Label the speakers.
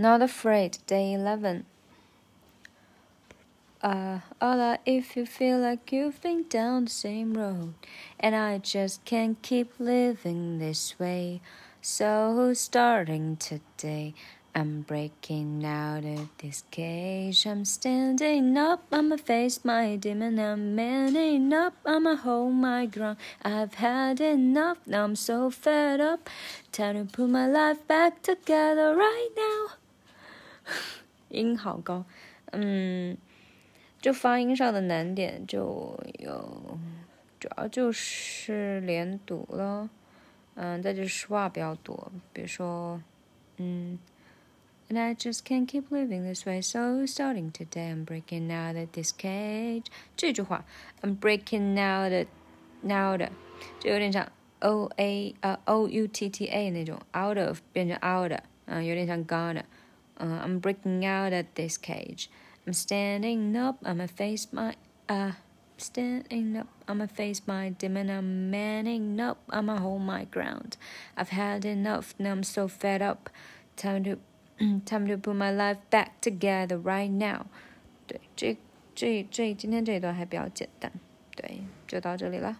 Speaker 1: Not afraid, day 11. Uh, hola, if you feel like you've been down the same road, and I just can't keep living this way. So, starting today, I'm breaking out of this cage. I'm standing up, I'ma face my demon. I'm manning up, I'ma hold my ground. I've had enough, now I'm so fed up. Time to put my life back together right now. 音好高，嗯，就发音上的难点就有，主要就是连读了，嗯，再就是说话比较多，比如说，嗯。And I just can't keep living this way. So starting today, I'm breaking out of this cage. 这句话，I'm breaking out of now 的，就有点像 O A 呃 O U T T A 那种 out of 变成 out 的，嗯，有点像 gone uh, I'm breaking out of this cage. I'm standing up. I'ma face my uh standing up. I'ma face my demon. I'm manning up. I'ma hold my ground. I've had enough. Now I'm so fed up. Time to Time to put my life back together right now。对，这这这今天这一段还比较简单，对，就到这里了。